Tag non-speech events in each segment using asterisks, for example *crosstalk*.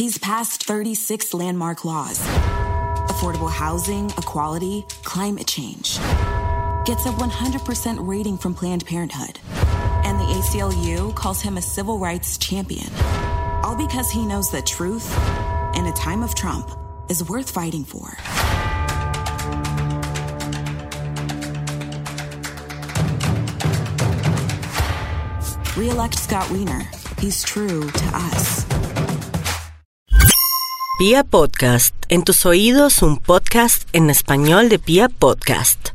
He's passed 36 landmark laws affordable housing, equality, climate change. Gets a 100% rating from Planned Parenthood. And the ACLU calls him a civil rights champion. All because he knows that truth, in a time of Trump, is worth fighting for. Re-elect Scott Wiener. He's true to us. Pia Podcast, en tus oídos un podcast en español de Pia Podcast.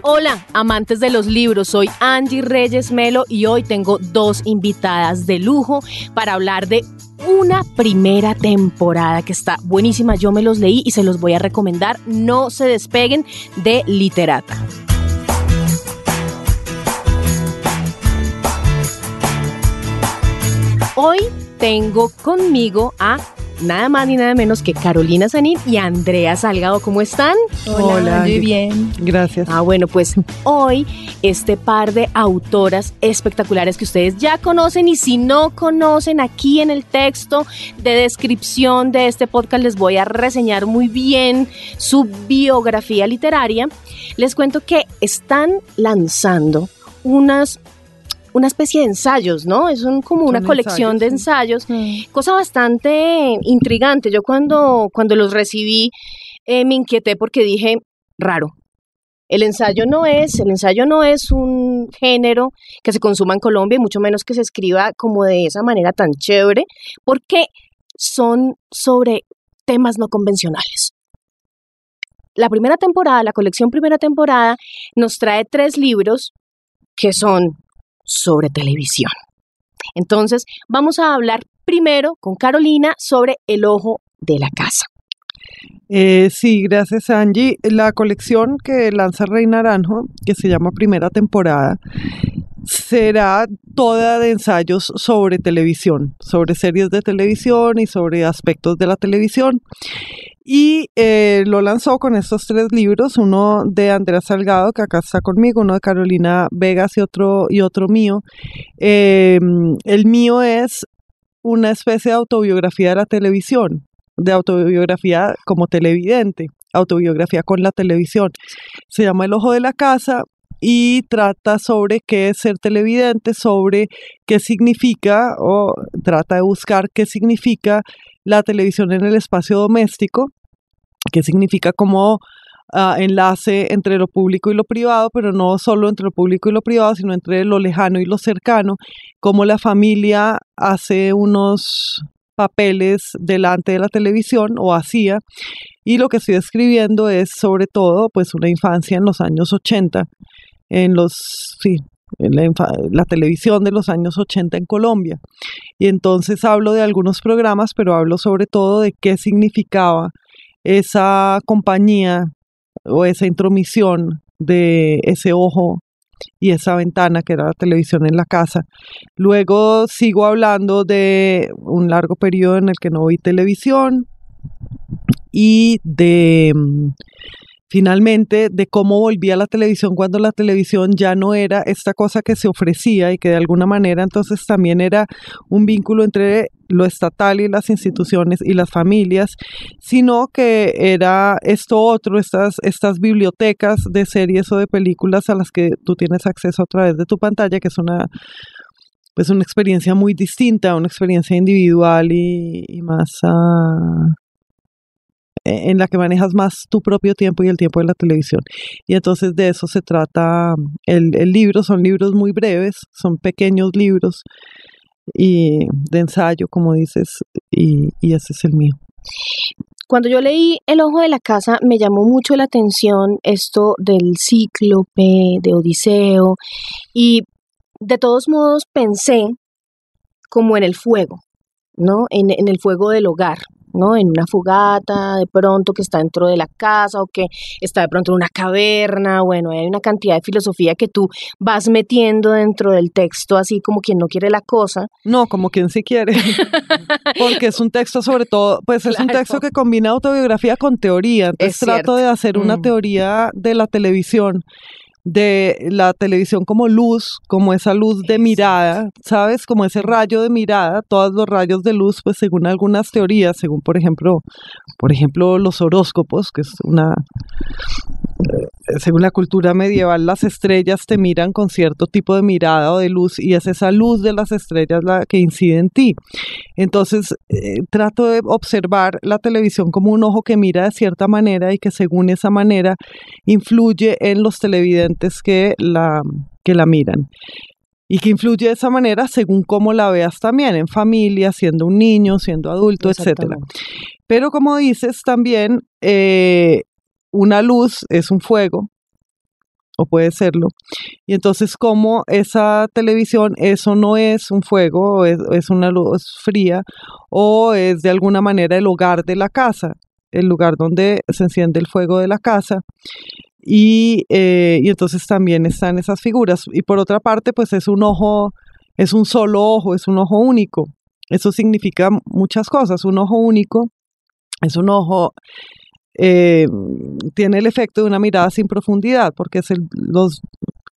Hola, amantes de los libros, soy Angie Reyes Melo y hoy tengo dos invitadas de lujo para hablar de una primera temporada que está buenísima. Yo me los leí y se los voy a recomendar. No se despeguen de Literata. Hoy tengo conmigo a nada más ni nada menos que Carolina Sanín y Andrea Salgado. ¿Cómo están? Hola, muy bien. Gracias. Ah, bueno, pues hoy este par de autoras espectaculares que ustedes ya conocen y si no conocen aquí en el texto de descripción de este podcast les voy a reseñar muy bien su biografía literaria. Les cuento que están lanzando unas una especie de ensayos, ¿no? Es un, como una Son colección de ensayos, ensayos, cosa bastante intrigante. Yo cuando, cuando los recibí eh, me inquieté porque dije, raro. El ensayo no es, el ensayo no es un género que se consuma en Colombia y mucho menos que se escriba como de esa manera tan chévere, porque son sobre temas no convencionales. La primera temporada, la colección primera temporada, nos trae tres libros que son sobre televisión. Entonces, vamos a hablar primero con Carolina sobre el ojo de la casa. Eh, sí, gracias Angie. La colección que lanza Rey Naranjo, que se llama Primera Temporada, será toda de ensayos sobre televisión, sobre series de televisión y sobre aspectos de la televisión. Y eh, lo lanzó con estos tres libros, uno de Andrea Salgado, que acá está conmigo, uno de Carolina Vegas y otro, y otro mío. Eh, el mío es una especie de autobiografía de la televisión, de autobiografía como televidente, autobiografía con la televisión. Se llama El Ojo de la Casa y trata sobre qué es ser televidente, sobre qué significa o trata de buscar qué significa la televisión en el espacio doméstico, qué significa como uh, enlace entre lo público y lo privado, pero no solo entre lo público y lo privado, sino entre lo lejano y lo cercano, cómo la familia hace unos papeles delante de la televisión o hacía. Y lo que estoy escribiendo es sobre todo pues una infancia en los años 80 en los sí, en la, la, televisión de los años 80 en Colombia. Y entonces hablo de algunos programas, pero hablo sobre todo de qué significaba esa compañía o esa intromisión de ese ojo y esa ventana que era la televisión en la casa. Luego sigo hablando de un largo periodo en el que no vi televisión y de finalmente de cómo volvía la televisión cuando la televisión ya no era esta cosa que se ofrecía y que de alguna manera entonces también era un vínculo entre lo estatal y las instituciones y las familias, sino que era esto otro, estas, estas bibliotecas de series o de películas a las que tú tienes acceso a través de tu pantalla, que es una pues una experiencia muy distinta, una experiencia individual y, y más uh, en la que manejas más tu propio tiempo y el tiempo de la televisión. Y entonces de eso se trata el, el libro, son libros muy breves, son pequeños libros y de ensayo, como dices, y, y ese es el mío. Cuando yo leí El ojo de la casa me llamó mucho la atención esto del cíclope, de Odiseo, y de todos modos pensé como en el fuego, ¿no? En, en el fuego del hogar, ¿no? En una fogata, de pronto que está dentro de la casa o que está de pronto en una caverna, bueno, hay una cantidad de filosofía que tú vas metiendo dentro del texto, así como quien no quiere la cosa. No, como quien sí quiere, *laughs* porque es un texto sobre todo, pues claro. es un texto que combina autobiografía con teoría, entonces Es trato de hacer una Mm. teoría de la televisión de la televisión como luz, como esa luz de mirada, ¿sabes? Como ese rayo de mirada, todos los rayos de luz, pues según algunas teorías, según por ejemplo, por ejemplo los horóscopos, que es una según la cultura medieval, las estrellas te miran con cierto tipo de mirada o de luz y es esa luz de las estrellas la que incide en ti. Entonces, eh, trato de observar la televisión como un ojo que mira de cierta manera y que según esa manera influye en los televidentes que la, que la miran. Y que influye de esa manera según cómo la veas también, en familia, siendo un niño, siendo adulto, etcétera. Pero como dices, también eh, una luz es un fuego, o puede serlo. Y entonces, como esa televisión, eso no es un fuego, es, es, una luz fría, o es de alguna manera el hogar de la casa, el lugar donde se enciende el fuego de la casa. Y, eh, y entonces también están esas figuras. Y por otra parte, pues es un ojo, es un solo ojo, es un ojo único. Eso significa muchas cosas. Un ojo único es un ojo eh, tiene el efecto de una mirada sin profundidad, porque es el, los,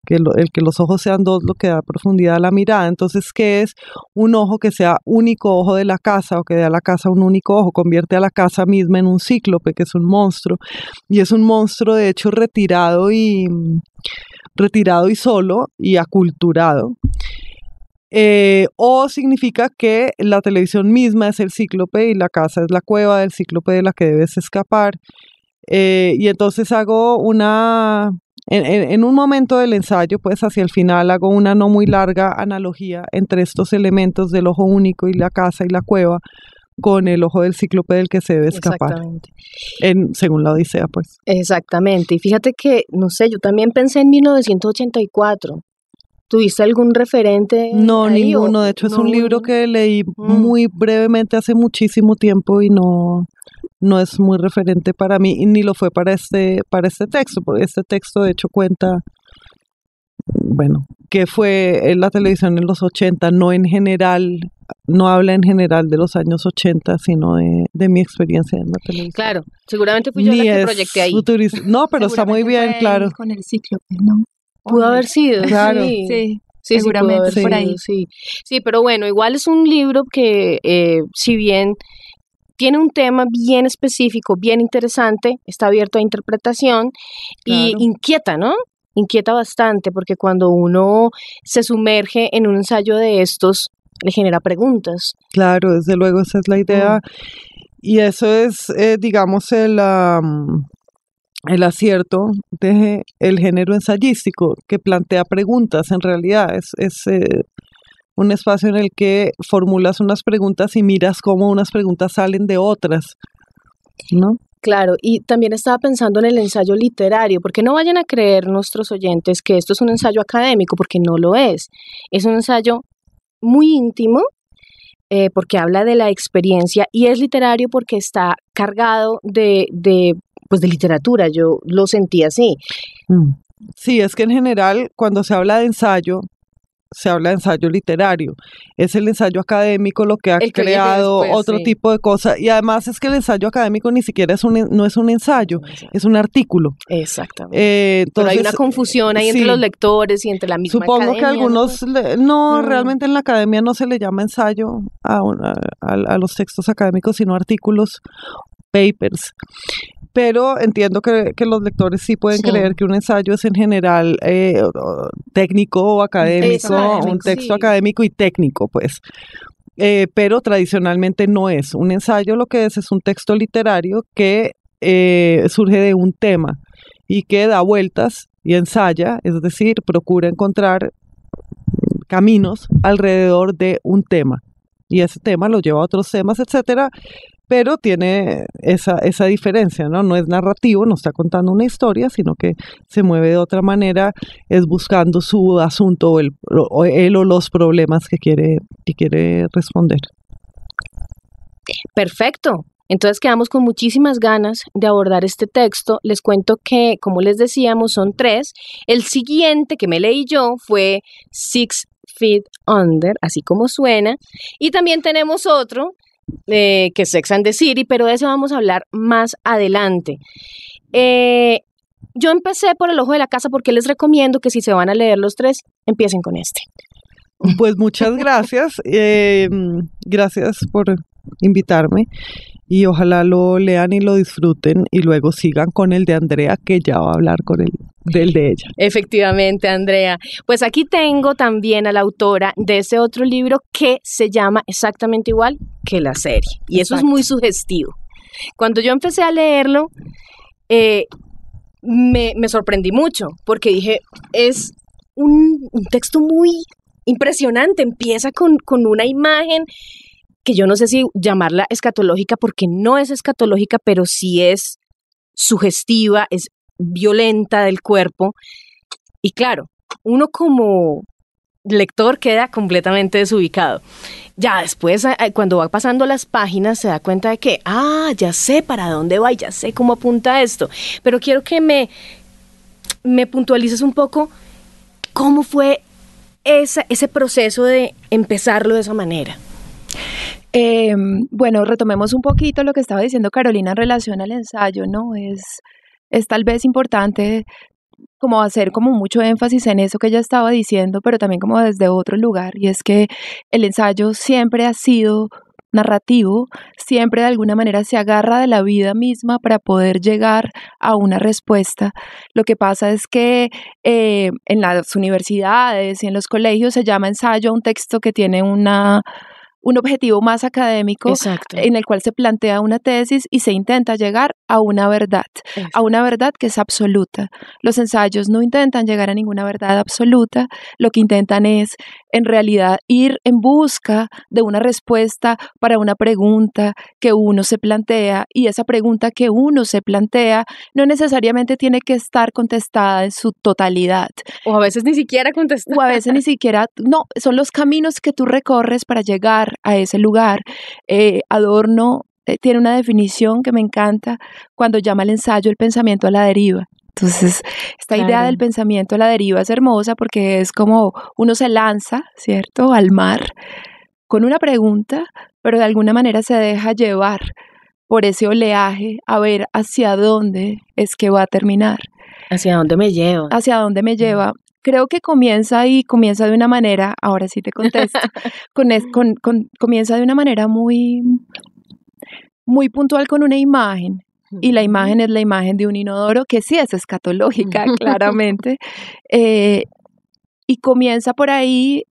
que el que los ojos sean dos lo que da profundidad a la mirada. Entonces, ¿qué es un ojo que sea único ojo de la casa o que dé a la casa un único ojo? Convierte a la casa misma en un cíclope, que es un monstruo. Y es un monstruo, de hecho, retirado y retirado y solo y aculturado. Eh, o significa que la televisión misma es el cíclope y la casa es la cueva del cíclope de la que debes escapar. Eh, y entonces hago una, en, un momento del ensayo, pues hacia el final hago una no muy larga analogía entre estos elementos del ojo único y la casa y la cueva con el ojo del cíclope del que se debe escapar. Exactamente. En, según la Odisea, pues. Exactamente. Y fíjate que, no sé, yo también pensé en 1984 ¿Tuviste algún referente? No, ninguno. De hecho, es un libro que leí mm. muy brevemente hace muchísimo tiempo y no, no es muy referente para mí y ni lo fue para este, para este texto, porque este texto de hecho cuenta, bueno, que fue en la televisión en los 80, no en general, no habla en general de los años 80, sino de, mi experiencia en la televisión. Claro, seguramente fui yo la que proyecté ahí. No, pero está muy bien, claro. Con el ciclo, ¿no? Pudo haber sido, claro. Sí. seguramente por ahí. Sí. sí, pero bueno, igual es un libro que, eh, si bien tiene un tema bien específico, bien interesante, está abierto a interpretación y inquieta, ¿no? Inquieta bastante porque cuando uno se sumerge en un ensayo de estos, le genera preguntas. Claro, desde luego esa es la idea. Mm. Y eso es, eh, digamos, el, el acierto de el género ensayístico que plantea preguntas en realidad es, es eh, un espacio en el que formulas unas preguntas y miras cómo unas preguntas salen de otras ¿no? Claro, y también estaba pensando en el ensayo literario, porque no vayan a creer nuestros oyentes que esto es un ensayo académico, porque no lo es. Es un ensayo muy íntimo, eh, porque habla de la experiencia, y es literario porque está cargado de, de pues de literatura, yo lo sentí así. Mm. Sí, es que en general cuando se habla de ensayo, se habla de ensayo literario. Es el ensayo académico lo que ha creado otro tipo de cosas. Y además es que el ensayo académico ni siquiera es un, no es un ensayo, es un artículo. Exactamente. Eh, Pero hay una confusión ahí entre los lectores y entre la misma Supongo que algunos, no, mm. realmente en la academia no se le llama ensayo a, a los textos académicos, sino artículos papers pero entiendo que, los lectores sí pueden creer que un ensayo es en general eh, técnico o académico, un texto académico y técnico, pues. Eh, pero tradicionalmente no es. Un ensayo lo que es es un texto literario que eh, surge de un tema y que da vueltas y ensaya, es decir, procura encontrar caminos alrededor de un tema. Y ese tema lo lleva a otros temas, etcétera, pero tiene esa, esa diferencia, ¿no? No es narrativo, no está contando una historia, sino que se mueve de otra manera, es buscando su asunto o, el, o él o los problemas que quiere, que quiere responder. Perfecto. Entonces quedamos con muchísimas ganas de abordar este texto. Les cuento que, como les decíamos, son tres. El siguiente que me leí yo fue Six Feet Under, así como suena. Y también tenemos otro eh, que es Sex and the pero de eso vamos a hablar más adelante. Eh, yo empecé por el ojo de la casa porque les recomiendo que si se van a leer los tres, empiecen con este. Pues muchas gracias. Eh, gracias por invitarme y ojalá lo lean y lo disfruten y luego sigan con el de Andrea que ya va a hablar con el del de ella. Efectivamente, Andrea. Pues aquí tengo también a la autora de ese otro libro que se llama exactamente igual que la serie y eso es muy sugestivo. Cuando yo empecé a leerlo, eh, me, sorprendí mucho porque dije, es un, texto muy impresionante, empieza con, con una imagen que yo no sé si llamarla escatológica porque no es escatológica, pero sí es sugestiva, es violenta del cuerpo. Y claro, uno como lector queda completamente desubicado. Ya después, cuando va pasando las páginas, se da cuenta de que, ah, ya sé para dónde va ya sé cómo apunta esto. Pero quiero que me, me puntualices un poco cómo fue ese proceso de empezarlo de esa manera. Eh, bueno, retomemos un poquito lo que estaba diciendo Carolina en relación al ensayo, ¿no? Es, es tal vez importante como hacer como mucho énfasis en eso que ella estaba diciendo, pero también como desde otro lugar, y es que el ensayo siempre ha sido narrativo, siempre de alguna manera se agarra de la vida misma para poder llegar a una respuesta. Lo que pasa es que eh, en las universidades y en los colegios se llama ensayo a un texto que tiene una un objetivo más académico en el cual se plantea una tesis y se intenta llegar a una verdad, a una verdad que es absoluta. Los ensayos no intentan llegar a ninguna verdad absoluta, lo que intentan es en realidad ir en busca de una respuesta para una pregunta que uno se plantea y esa pregunta que uno se plantea no necesariamente tiene que estar contestada en su totalidad. O a veces ni siquiera contestada. O a veces ni siquiera, no, son los caminos que tú recorres para llegar a ese lugar. Eh, Adorno eh, tiene una definición que me encanta cuando llama al ensayo el pensamiento a la deriva. Entonces, esta idea del pensamiento a la deriva es hermosa porque es como uno se lanza, ¿cierto?, al mar con una pregunta, pero de alguna manera se deja llevar por ese oleaje a ver hacia dónde es que va a terminar. Hacia dónde me lleva. Hacia dónde me lleva creo que comienza y comienza de una manera, ahora sí te contesto, *laughs* con, comienza de una manera muy, muy puntual con una imagen. Y la imagen es la imagen de un inodoro que sí es escatológica, *laughs* claramente. Eh, y comienza por ahí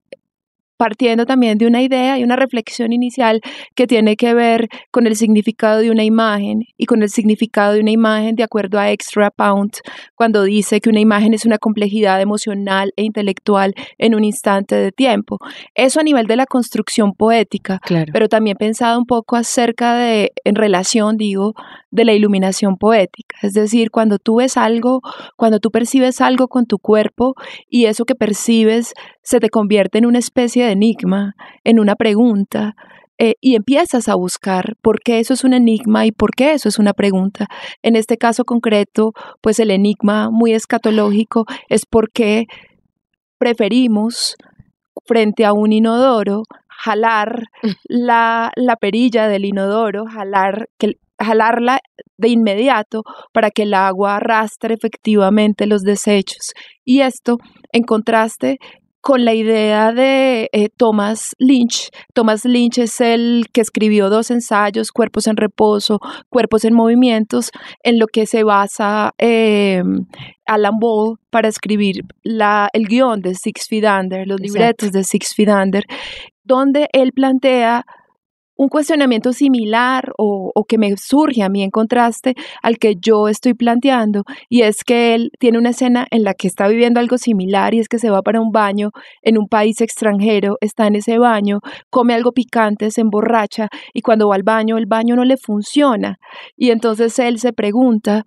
partiendo también de una idea y una reflexión inicial que tiene que ver con el significado de una imagen y con el significado de una imagen de acuerdo a Extra Pound, cuando dice que una imagen es una complejidad emocional e intelectual en un instante de tiempo. Eso a nivel de la construcción poética, pero también pensado un poco acerca de, en relación, digo, de la iluminación poética. Es decir, cuando tú ves algo, cuando tú percibes algo con tu cuerpo y eso que percibes se te convierte en una especie de enigma, en una pregunta, eh, y empiezas a buscar por qué eso es un enigma y por qué eso es una pregunta. En este caso concreto, pues el enigma muy escatológico es por qué preferimos frente a un inodoro jalar *laughs* la, la perilla del inodoro, jalar que, jalarla de inmediato para que el agua arrastre efectivamente los desechos. Y esto en contraste con la idea de eh, Thomas Lynch. Thomas Lynch es el que escribió dos ensayos, Cuerpos en reposo, Cuerpos en movimientos, en lo que se basa eh, Alan Ball para escribir la, el guion de Six Feet Under, los libretos de Six Feet Under, donde él plantea un cuestionamiento similar o, que me surge a mí en contraste al que yo estoy planteando y es que él tiene una escena en la que está viviendo algo similar y es que se va para un baño en un país extranjero, está en ese baño, come algo picante, se emborracha y cuando va al baño el baño no le funciona. Y entonces él se pregunta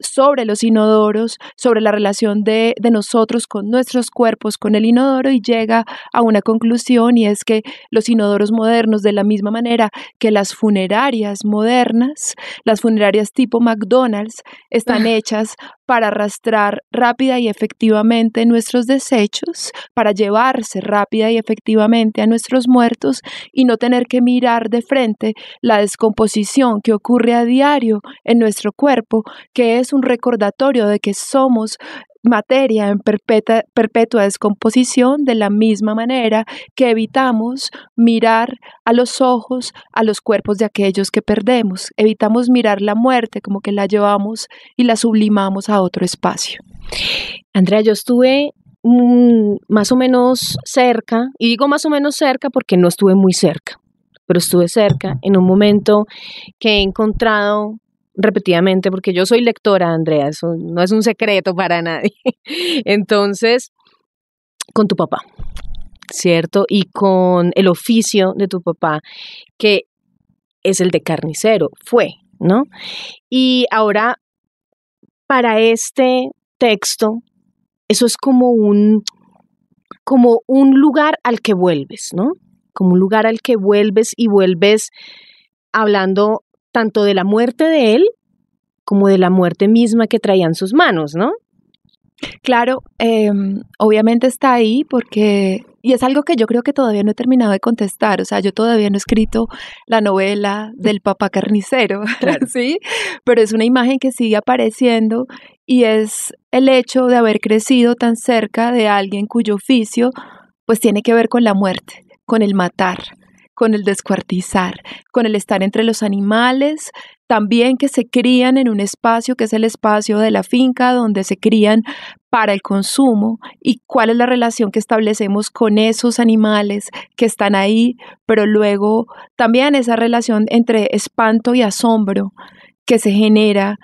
sobre los inodoros, sobre la relación de, de, nosotros con nuestros cuerpos, con el inodoro, y llega a una conclusión y es que los inodoros modernos, de la misma manera que las funerarias modernas, las funerarias tipo McDonald's, están ah. hechas para arrastrar rápida y efectivamente nuestros desechos, para llevarse rápida y efectivamente a nuestros muertos y no tener que mirar de frente la descomposición que ocurre a diario en nuestro cuerpo, que es un recordatorio de que somos materia en perpetua, descomposición de la misma manera que evitamos mirar a los ojos a los cuerpos de aquellos que perdemos. Evitamos mirar la muerte como que la llevamos y la sublimamos a otro espacio. Andrea, yo estuve mm, más o menos cerca, y digo más o menos cerca porque no estuve muy cerca, pero estuve cerca en un momento que he encontrado repetidamente, porque yo soy lectora, Andrea, eso no es un secreto para nadie. *laughs* Entonces, con tu papá, ¿cierto? Y con el oficio de tu papá, que es el de carnicero, fue, ¿no? Y ahora, para este texto, eso es como un, como un lugar al que vuelves, ¿no? Como un lugar al que vuelves y vuelves hablando tanto de la muerte de él como de la muerte misma que traía en sus manos, ¿no? Claro, em, obviamente está ahí porque, y es algo que yo creo que todavía no he terminado de contestar, o sea, yo todavía no he escrito la novela del papá carnicero, *laughs* ¿sí? Pero es una imagen que sigue apareciendo y es el hecho de haber crecido tan cerca de alguien cuyo oficio pues tiene que ver con la muerte, con el matar, con el descuartizar, con el estar entre los animales, también que se crían en un espacio que es el espacio de la finca donde se crían para el consumo. Y cuál es la relación que establecemos con esos animales que están ahí, pero luego también esa relación entre espanto y asombro que se genera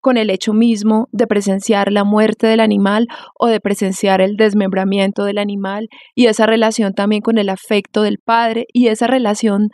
con el hecho mismo de presenciar la muerte del animal o de presenciar el desmembramiento del animal y esa relación también con el afecto del padre y esa relación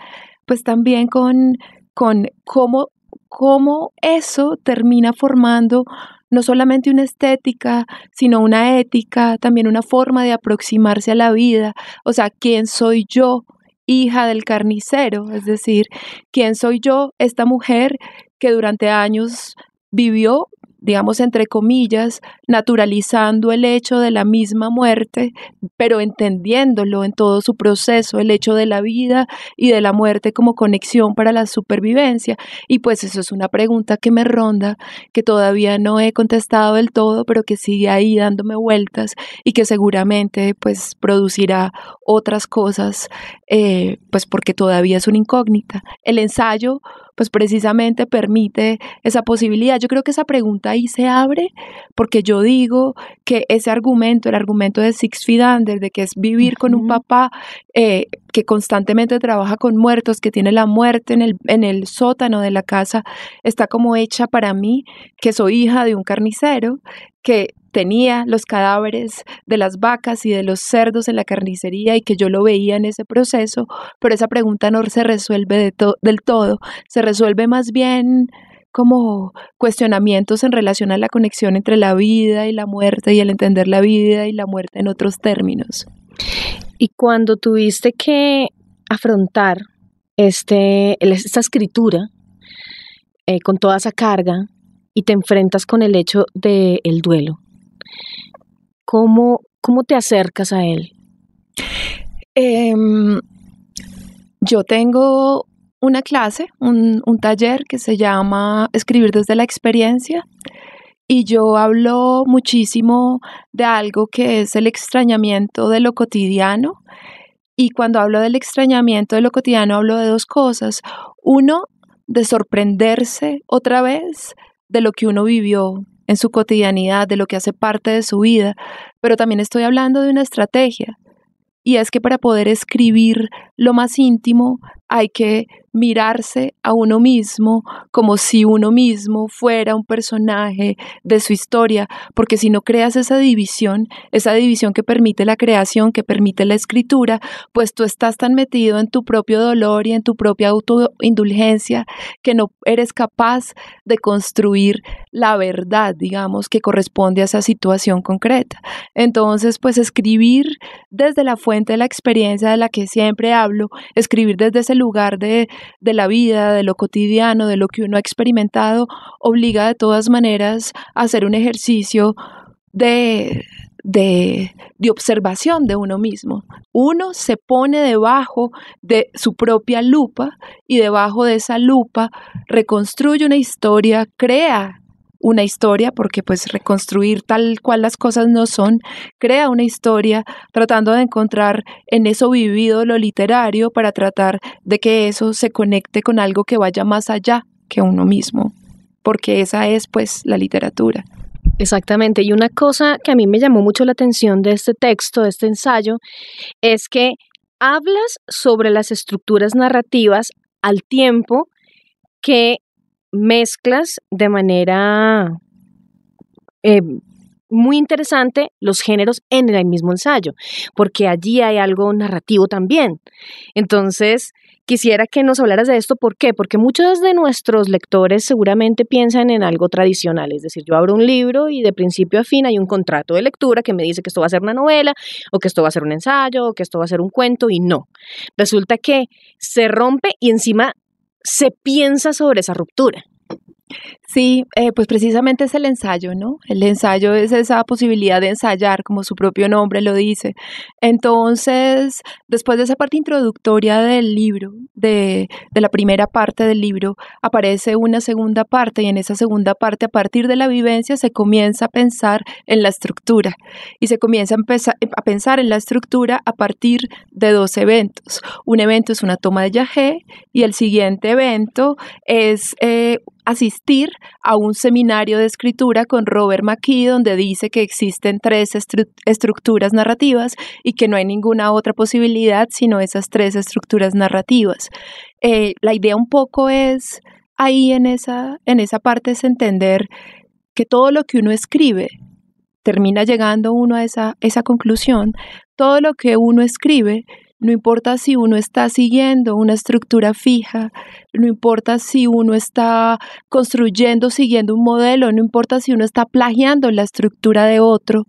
pues también con, con cómo, cómo eso termina formando no solamente una estética, sino una ética, también una forma de aproximarse a la vida, o sea, ¿quién soy yo? hija del carnicero, es decir, ¿quién soy yo, esta mujer que durante años vivió, digamos, entre comillas, naturalizando el hecho de la misma muerte, pero entendiéndolo en todo su proceso, el hecho de la vida y de la muerte como conexión para la supervivencia. Y pues eso es una pregunta que me ronda, que todavía no he contestado del todo, pero que sigue ahí dándome vueltas y que seguramente pues producirá otras cosas, eh, pues porque todavía es una incógnita. El ensayo pues precisamente permite esa posibilidad. Yo creo que esa pregunta ahí se abre porque yo digo que ese argumento, el argumento de Six Fidander, de que es vivir con un papá eh, que constantemente trabaja con muertos, que tiene la muerte en el, en el sótano de la casa, está como hecha para mí, que soy hija de un carnicero, que tenía los cadáveres de las vacas y de los cerdos en la carnicería y que yo lo veía en ese proceso, pero esa pregunta no se resuelve del todo, se resuelve más bien como cuestionamientos en relación a la conexión entre la vida y la muerte y el entender la vida y la muerte en otros términos. Y cuando tuviste que afrontar este, esta escritura eh, con toda esa carga y te enfrentas con el hecho del el duelo, ¿Cómo, ¿Cómo te acercas a él? Em, yo tengo una clase, un, un, taller que se llama Escribir desde la experiencia y yo hablo muchísimo de algo que es el extrañamiento de lo cotidiano. Y cuando hablo del extrañamiento de lo cotidiano hablo de dos cosas. Uno, de sorprenderse otra vez de lo que uno vivió en su cotidianidad, de lo que hace parte de su vida, pero también estoy hablando de una estrategia. Y es que para poder escribir lo más íntimo hay que mirarse a uno mismo como si uno mismo fuera un personaje de su historia, porque si no creas esa división, esa división que permite la creación, que permite la escritura, pues tú estás tan metido en tu propio dolor y en tu propia autoindulgencia que no eres capaz de construir la verdad, digamos, que corresponde a esa situación concreta. Entonces, pues escribir desde la fuente de la experiencia de la que siempre hablo, escribir desde ese lugar de de la vida, de lo cotidiano, de lo que uno ha experimentado, obliga de todas maneras a hacer un ejercicio de, de, de, observación de uno mismo. Uno se pone debajo de su propia lupa y debajo de esa lupa reconstruye una historia, crea una historia, porque pues reconstruir tal cual las cosas no son, crea una historia tratando de encontrar en eso vivido lo literario para tratar de que eso se conecte con algo que vaya más allá que uno mismo, porque esa es pues la literatura. Exactamente, y una cosa que a mí me llamó mucho la atención de este texto, de este ensayo, es que hablas sobre las estructuras narrativas al tiempo que mezclas de manera eh, muy interesante los géneros en el mismo ensayo, porque allí hay algo narrativo también. Entonces, quisiera que nos hablaras de esto. ¿Por qué? Porque muchos de nuestros lectores seguramente piensan en algo tradicional, es decir, yo abro un libro y de principio a fin hay un contrato de lectura que me dice que esto va a ser una novela, o que esto va a ser un ensayo, o que esto va a ser un cuento, y no. Resulta que se rompe y encima se piensa sobre esa ruptura. Sí, eh, pues precisamente es el ensayo, ¿no? El ensayo es esa posibilidad de ensayar, como su propio nombre lo dice. Entonces, después de esa parte introductoria del libro, de, de la primera parte del libro, aparece una segunda parte y en esa segunda parte, a partir de la vivencia, se comienza a pensar en la estructura y se comienza a, pensar en la estructura a partir de dos eventos. Un evento es una toma de yagé y el siguiente evento es eh, asistir a un seminario de escritura con Robert McKee donde dice que existen tres estructuras narrativas y que no hay ninguna otra posibilidad sino esas tres estructuras narrativas. Eh, la idea un poco es ahí en esa, en esa parte es entender que todo lo que uno escribe termina llegando uno a esa, esa conclusión, todo lo que uno escribe no importa si uno está siguiendo una estructura fija, no importa si uno está construyendo, siguiendo un modelo, no importa si uno está plagiando la estructura de otro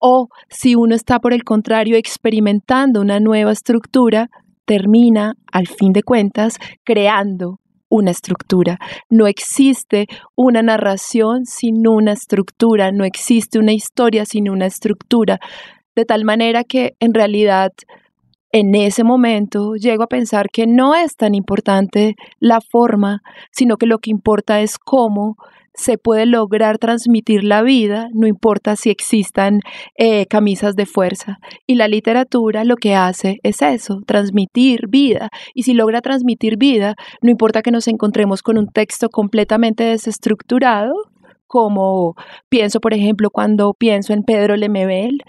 o si uno está por el contrario experimentando una nueva estructura, termina, al fin de cuentas, creando una estructura. No existe una narración sin una estructura, no existe una historia sin una estructura, de tal manera que en realidad en ese momento llego a pensar que no es tan importante la forma, sino que lo que importa es cómo se puede lograr transmitir la vida, no importa si existan eh, camisas de fuerza. Y la literatura lo que hace es eso, transmitir vida. Y si logra transmitir vida, no importa que nos encontremos con un texto completamente desestructurado, como pienso, por ejemplo, cuando pienso en Pedro Lemebel,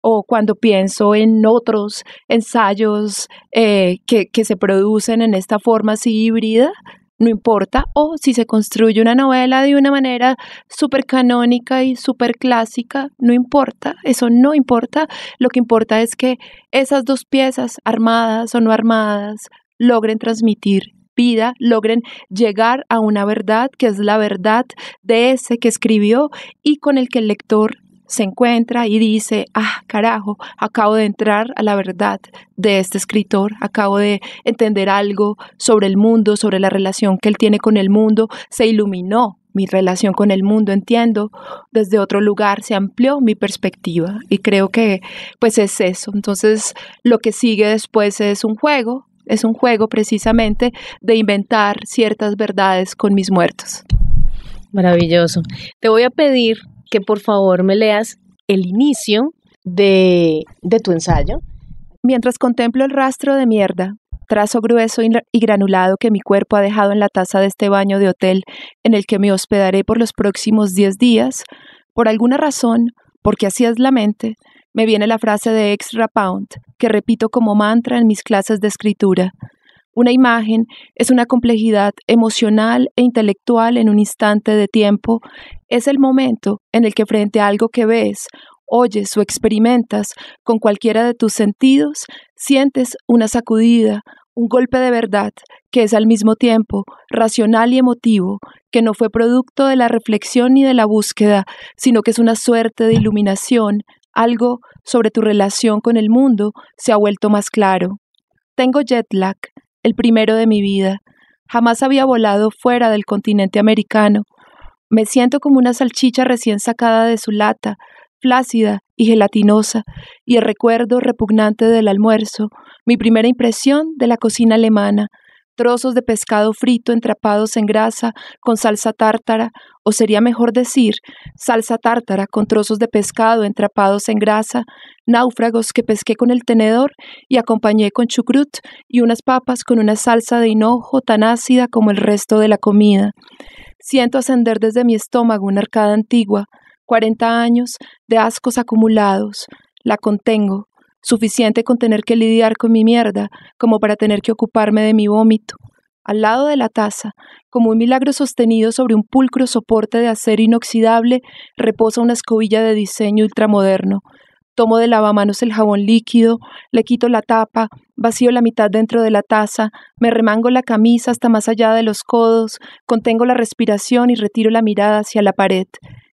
o cuando pienso en otros ensayos eh, que, que se producen en esta forma así híbrida, no importa, o si se construye una novela de una manera súper canónica y súper clásica, no importa, eso no importa, lo que importa es que esas dos piezas, armadas o no armadas, logren transmitir vida, logren llegar a una verdad que es la verdad de ese que escribió y con el que el lector se encuentra y dice, ah, carajo, acabo de entrar a la verdad de este escritor, acabo de entender algo sobre el mundo, sobre la relación que él tiene con el mundo, se iluminó mi relación con el mundo, entiendo, desde otro lugar se amplió mi perspectiva y creo que pues es eso. Entonces, lo que sigue después es un juego, es un juego precisamente de inventar ciertas verdades con mis muertos. Maravilloso. Te voy a pedir que por favor me leas el inicio de, de tu ensayo. Mientras contemplo el rastro de mierda, trazo grueso y granulado que mi cuerpo ha dejado en la taza de este baño de hotel en el que me hospedaré por los próximos 10 días, por alguna razón, porque así es la mente, me viene la frase de ex Rapound, que repito como mantra en mis clases de escritura. Una imagen es una complejidad emocional e intelectual en un instante de tiempo. Es el momento en el que frente a algo que ves, oyes o experimentas con cualquiera de tus sentidos, sientes una sacudida, un golpe de verdad que es al mismo tiempo racional y emotivo, que no fue producto de la reflexión ni de la búsqueda, sino que es una suerte de iluminación, algo sobre tu relación con el mundo se ha vuelto más claro. Tengo jet lag, el primero de mi vida. Jamás había volado fuera del continente americano. Me siento como una salchicha recién sacada de su lata, flácida y gelatinosa, y el recuerdo repugnante del almuerzo, mi primera impresión de la cocina alemana, trozos de pescado frito entrapados en grasa con salsa tártara, o sería mejor decir, salsa tártara con trozos de pescado entrapados en grasa, náufragos que pesqué con el tenedor y acompañé con chucrut y unas papas con una salsa de hinojo tan ácida como el resto de la comida. Siento ascender desde mi estómago una arcada antigua, cuarenta años de ascos acumulados. La contengo, suficiente con tener que lidiar con mi mierda como para tener que ocuparme de mi vómito. Al lado de la taza, como un milagro sostenido sobre un pulcro soporte de acero inoxidable, reposa una escobilla de diseño ultramoderno. Tomo de lavamanos el jabón líquido, le quito la tapa, vacío la mitad dentro de la taza, me remango la camisa hasta más allá de los codos, contengo la respiración y retiro la mirada hacia la pared.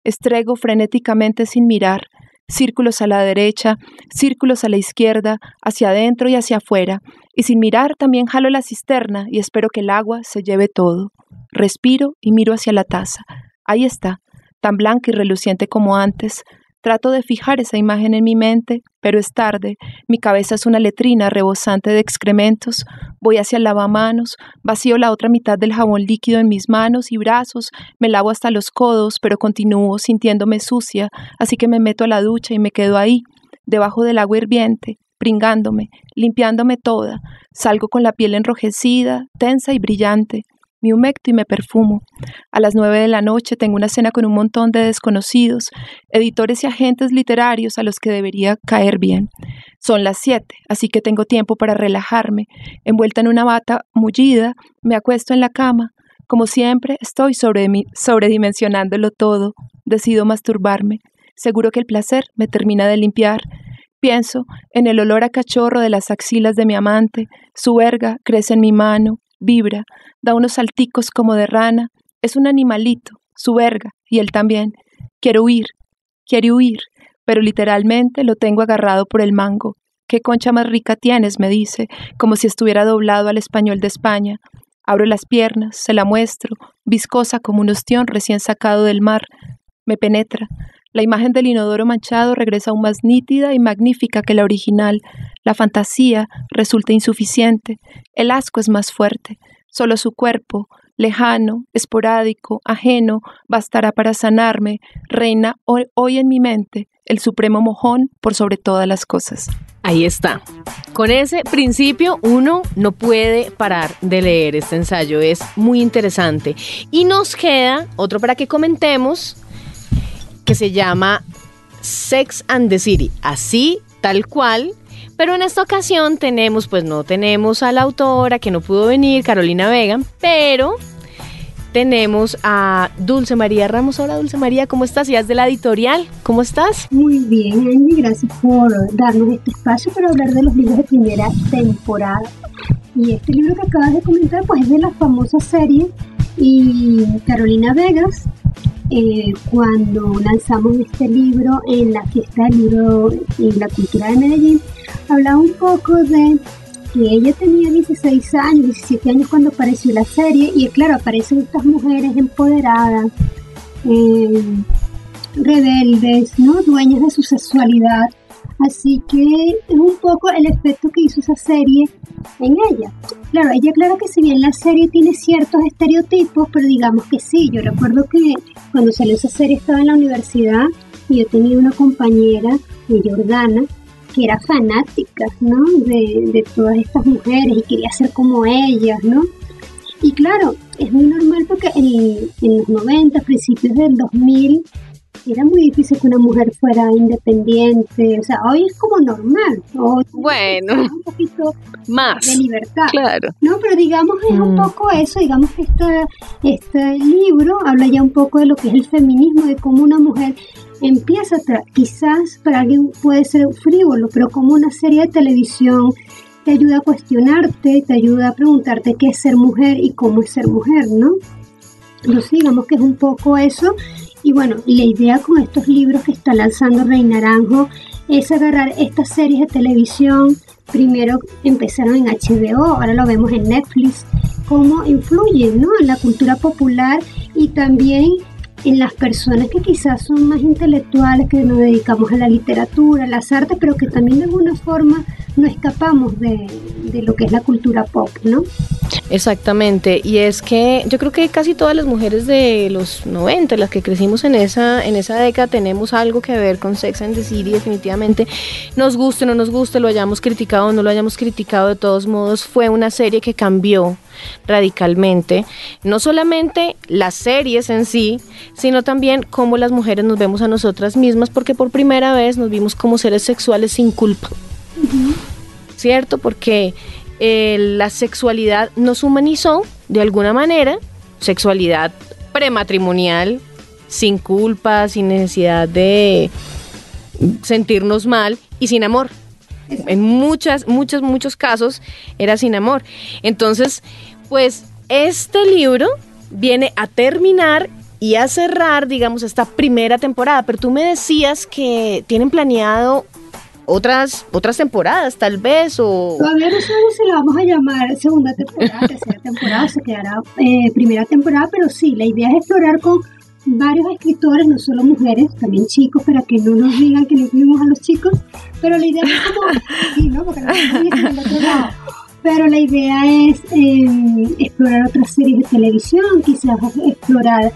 Estrego frenéticamente sin mirar círculos a la derecha, círculos a la izquierda, hacia adentro y hacia afuera, y sin mirar también jalo la cisterna y espero que el agua se lleve todo. Respiro y miro hacia la taza. Ahí está, tan blanca y reluciente como antes, Trato de fijar esa imagen en mi mente, pero es tarde. Mi cabeza es una letrina rebosante de excrementos. Voy hacia el lavamanos, vacío la otra mitad del jabón líquido en mis manos y brazos, me lavo hasta los codos, pero continúo sintiéndome sucia, así que me meto a la ducha y me quedo ahí, debajo del agua hirviente, pringándome, limpiándome toda. Salgo con la piel enrojecida, tensa y brillante me humecto y me perfumo. A las nueve de la noche tengo una cena con un montón de desconocidos, editores y agentes literarios a los que debería caer bien. Son las siete, así que tengo tiempo para relajarme. Envuelta en una bata mullida, me acuesto en la cama. Como siempre, estoy sobre sobredimensionándolo todo. Decido masturbarme. Seguro que el placer me termina de limpiar. Pienso en el olor a cachorro de las axilas de mi amante. Su verga crece en mi mano, vibra, da unos salticos como de rana, es un animalito, su verga, y él también. Quiero huir, quiere huir, pero literalmente lo tengo agarrado por el mango. ¿Qué concha más rica tienes? me dice, como si estuviera doblado al español de España. Abro las piernas, se la muestro, viscosa como un ostión recién sacado del mar. Me penetra. La imagen del inodoro manchado regresa aún más nítida y magnífica que la original. La fantasía resulta insuficiente. El asco es más fuerte. Solo su cuerpo, lejano, esporádico, ajeno, bastará para sanarme. Reina hoy, en mi mente el supremo mojón por sobre todas las cosas. Ahí está. Con ese principio uno no puede parar de leer este ensayo. Es muy interesante. Y nos queda otro para que comentemos que se llama Sex and the City. Así, tal cual, pero en esta ocasión tenemos, pues no tenemos a la autora que no pudo venir, Carolina Vega, pero tenemos a Dulce María Ramos. Hola Dulce María, ¿cómo estás? Ya es de la editorial, ¿cómo estás? Muy bien, Angie, gracias por darnos este espacio para hablar de los libros de primera temporada. Y este libro que acabas de comentar, pues es de la famosa serie y Carolina Vegas eh, cuando lanzamos este libro en la fiesta del libro y la cultura de Medellín, hablaba un poco de que ella tenía 16 años, 17 años cuando apareció la serie, y claro, aparecen estas mujeres empoderadas, eh, rebeldes, ¿no? dueñas de su sexualidad, Así que es un poco el efecto que hizo esa serie en ella. Claro, ella claro que si bien la serie tiene ciertos estereotipos, pero digamos que sí, yo recuerdo que cuando salió esa serie estaba en la universidad y yo tenía una compañera, Jordana, que era fanática, ¿no? De, todas estas mujeres y quería ser como ellas, ¿no? Y claro, es muy normal porque en, en los 90, principios del 2000, era muy difícil que una mujer fuera independiente, o sea, hoy es como normal, bueno, un poquito más de libertad, claro, no, pero digamos es un mm. poco eso, digamos que este, este libro habla ya un poco de lo que es el feminismo, de cómo una mujer empieza, a quizás para alguien puede ser frívolo, pero como una serie de televisión te ayuda a cuestionarte, te ayuda a preguntarte qué es ser mujer y cómo es ser mujer, ¿no? Entonces digamos que es un poco eso y bueno, la idea con estos libros que está lanzando Rey Naranjo es agarrar estas series de televisión. Primero empezaron en HBO, ahora lo vemos en Netflix, cómo influyen ¿no? en la cultura popular y también en las personas que quizás son más intelectuales, que nos dedicamos a la literatura, a las artes, pero que también de alguna forma no escapamos de, de, lo que es la cultura pop, ¿no? Exactamente, y es que yo creo que casi todas las mujeres de los 90, las que crecimos en esa, en esa década, tenemos algo que ver con Sex and the City, definitivamente. Nos guste o no nos guste, lo hayamos criticado o no lo hayamos criticado, de todos modos, fue una serie que cambió radicalmente, no solamente las series en sí, sino también cómo las mujeres nos vemos a nosotras mismas, porque por primera vez nos vimos como seres sexuales sin culpa. ¿Cierto? Porque la sexualidad nos humanizó de alguna manera, sexualidad prematrimonial, sin culpa, sin necesidad de sentirnos mal y sin amor. En muchas, muchos, muchos casos era sin amor. Entonces, pues este libro viene a terminar y a cerrar, digamos, esta primera temporada. Pero tú me decías que tienen planeado otras otras temporadas, tal vez, o... Todavía no sabemos si la vamos a llamar segunda temporada, tercera temporada, se quedará eh, primera temporada, pero sí, la idea es explorar con varios escritores, no solo mujeres, también chicos, para que no nos digan que le incluimos a los chicos, pero la idea es como, sí, ¿no? Porque no el otro lado. Pero la idea es eh, explorar otras series de televisión, quizás explorar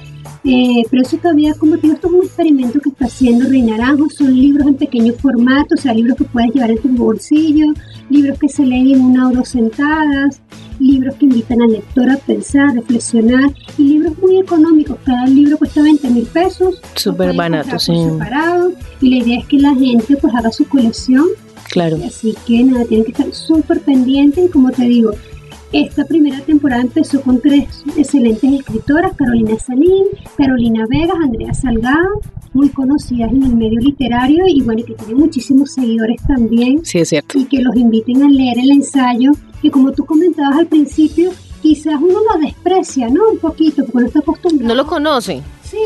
eh, pero eso todavía, como te digo, esto es un experimento que está haciendo Rey Naranjo. Son libros en pequeños formatos, o sea, libros que puedes llevar en tu bolsillo, libros que se leen en una o dos sentadas, libros que invitan al lector a pensar, reflexionar, y libros muy económicos. Cada libro cuesta 20 mil pesos. Súper barato, sí. Separado, y la idea es que la gente pues haga su colección. Claro. Así que nada, tienen que estar súper pendientes y como te digo, esta primera temporada empezó con tres excelentes escritoras, Carolina Salín, Carolina Vegas, Andrea Salgado, muy conocidas en el medio literario y bueno, que tienen muchísimos seguidores también. Sí, es cierto. Y que los inviten a leer el ensayo, que como tú comentabas al principio, quizás uno lo desprecia, ¿no? Un poquito, porque no está acostumbrado. No lo conoce.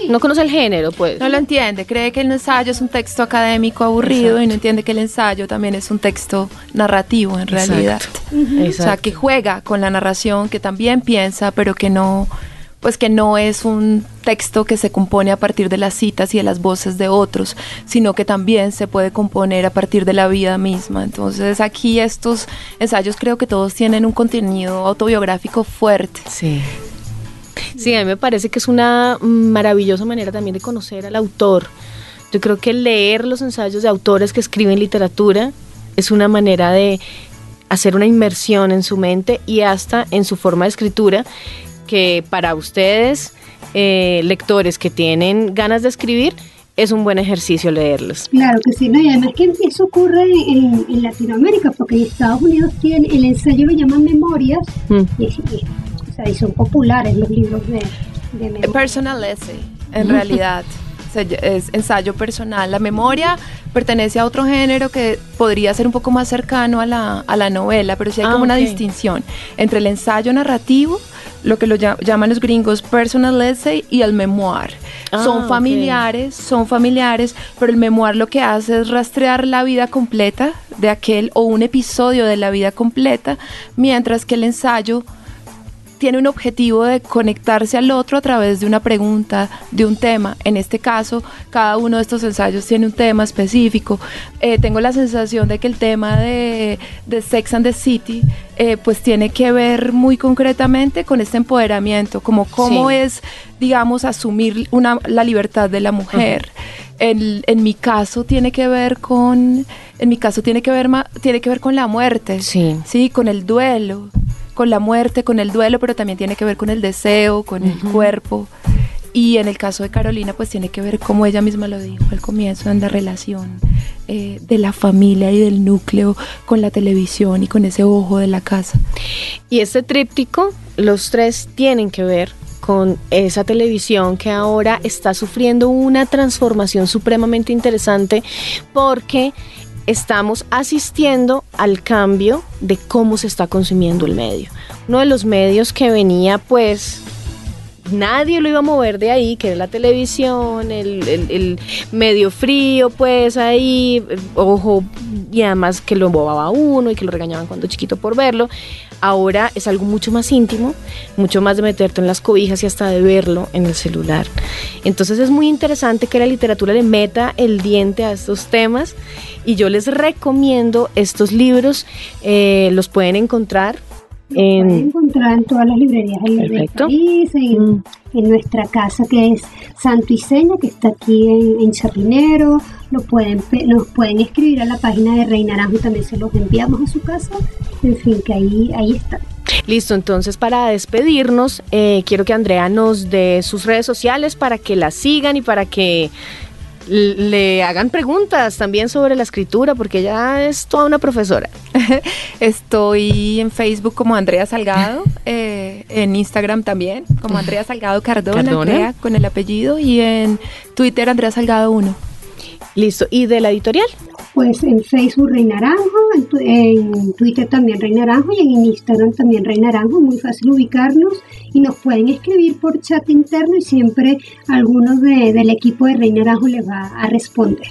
No conoce el género, pues. No lo entiende, cree que el ensayo es un texto académico aburrido y no entiende que el ensayo también es un texto narrativo en realidad. O sea, que juega con la narración, que también piensa, pero que no pues que no es un texto que se compone a partir de las citas y de las voces de otros, sino que también se puede componer a partir de la vida misma. Entonces aquí estos ensayos creo que todos tienen un contenido autobiográfico fuerte. Sí. Sí, a mí me parece que es una maravillosa manera también de conocer al autor. Yo creo que leer los ensayos de autores que escriben literatura es una manera de hacer una inmersión en su mente y hasta en su forma de escritura, que para ustedes, eh, lectores que tienen ganas de escribir, es un buen ejercicio leerlos. Claro que sí, no, y además que eso ocurre en, Latinoamérica, porque en Estados Unidos tiene, el ensayo lo llaman memorias, mm. y, y son populares los libros de, de Personal essay, en realidad. es ensayo personal. La memoria pertenece a otro género que podría ser un poco más cercano a la, a la novela, pero sí hay como ah, una distinción entre el ensayo narrativo, lo que lo llaman los gringos personal essay, y el memoir. Ah, son familiares, son familiares, pero el memoir lo que hace es rastrear la vida completa de aquel o un episodio de la vida completa, mientras que el ensayo tiene un objetivo de conectarse al otro a través de una pregunta, de un tema. En este caso, cada uno de estos ensayos tiene un tema específico. Eh, tengo la sensación de que el tema de, Sex and the City eh, pues tiene que ver muy concretamente con este empoderamiento, como cómo es, digamos, asumir una, la libertad de la mujer. en, en, mi caso tiene que ver con, en mi caso tiene que ver, tiene que ver con la muerte, sí, sí con el duelo con la muerte, con el duelo, pero también tiene que ver con el deseo, con el cuerpo. Y en el caso de Carolina, pues tiene que ver, como ella misma lo dijo al comienzo, en la relación eh, de la familia y del núcleo con la televisión y con ese ojo de la casa. Y este tríptico, los tres tienen que ver con esa televisión que ahora está sufriendo una transformación supremamente interesante porque estamos asistiendo al cambio de cómo se está consumiendo el medio. Uno de los medios que venía pues nadie lo iba a mover de ahí, que era la televisión, el, medio frío, pues ahí, ojo, y además que lo embobaba uno y que lo regañaban cuando chiquito por verlo. Ahora es algo mucho más íntimo, mucho más de meterte en las cobijas y hasta de verlo en el celular. Entonces es muy interesante que la literatura le meta el diente a estos temas y yo les recomiendo estos libros, eh, los pueden encontrar en, pueden encontrar en todas las librerías del país, mm. en, nuestra casa que es Santo y Seña, que está aquí en, Chapinero, lo pueden, nos pueden escribir a la página de Reina Naranjo, también se los enviamos a su casa, en fin, que ahí, ahí está. Listo, entonces para despedirnos, eh, quiero que Andrea nos dé sus redes sociales para que la sigan y para que le hagan preguntas también sobre la escritura, porque ella es toda una profesora. *laughs* Estoy en Facebook como Andrea Salgado, eh, en Instagram también como Andrea Salgado Cardona, con el apellido, y en Twitter Andrea Salgado 1. Listo, ¿y de la editorial? Pues en Facebook Rey Naranjo, en, Twitter también Rey Naranjo y en Instagram también Rey Naranjo, muy fácil ubicarnos y nos pueden escribir por chat interno y siempre alguno del equipo de Rey Naranjo les va a responder.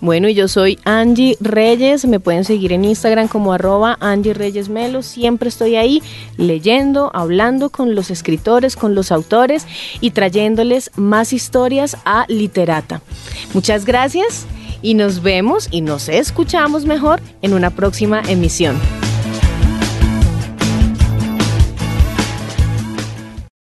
Bueno, y yo soy Angie Reyes, me pueden seguir en Instagram como arroba Angie Reyes Melo, siempre estoy ahí leyendo, hablando con los escritores, con los autores y trayéndoles más historias a Literata. Muchas gracias y nos vemos y nos escuchamos mejor en una próxima emisión.